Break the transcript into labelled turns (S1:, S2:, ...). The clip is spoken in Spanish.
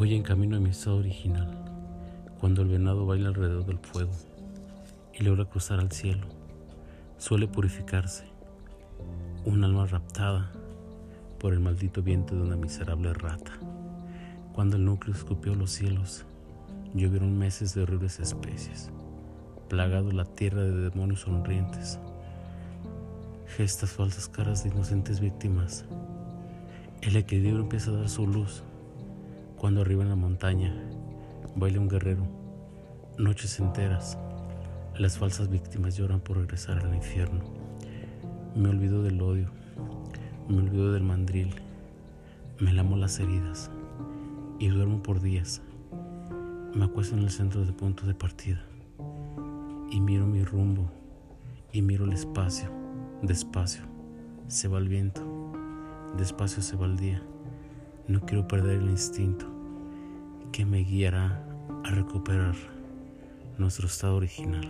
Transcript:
S1: Voy en camino a mi estado original, cuando el venado baila alrededor del fuego y logra cruzar al cielo. Suele purificarse, un alma raptada por el maldito viento de una miserable rata. Cuando el núcleo escupió los cielos, llovieron meses de horribles especies, plagado la tierra de demonios sonrientes, gestas falsas caras de inocentes víctimas. El equilibrio empieza a dar su luz cuando arriba en la montaña baila un guerrero, noches enteras, las falsas víctimas lloran por regresar al infierno. Me olvido del odio, me olvido del mandril, me lamo las heridas y duermo por días. Me acuesto en el centro de punto de partida y miro mi rumbo y miro el espacio. Despacio se va el viento, despacio se va el día. No quiero perder el instinto que me guiará a recuperar nuestro estado original.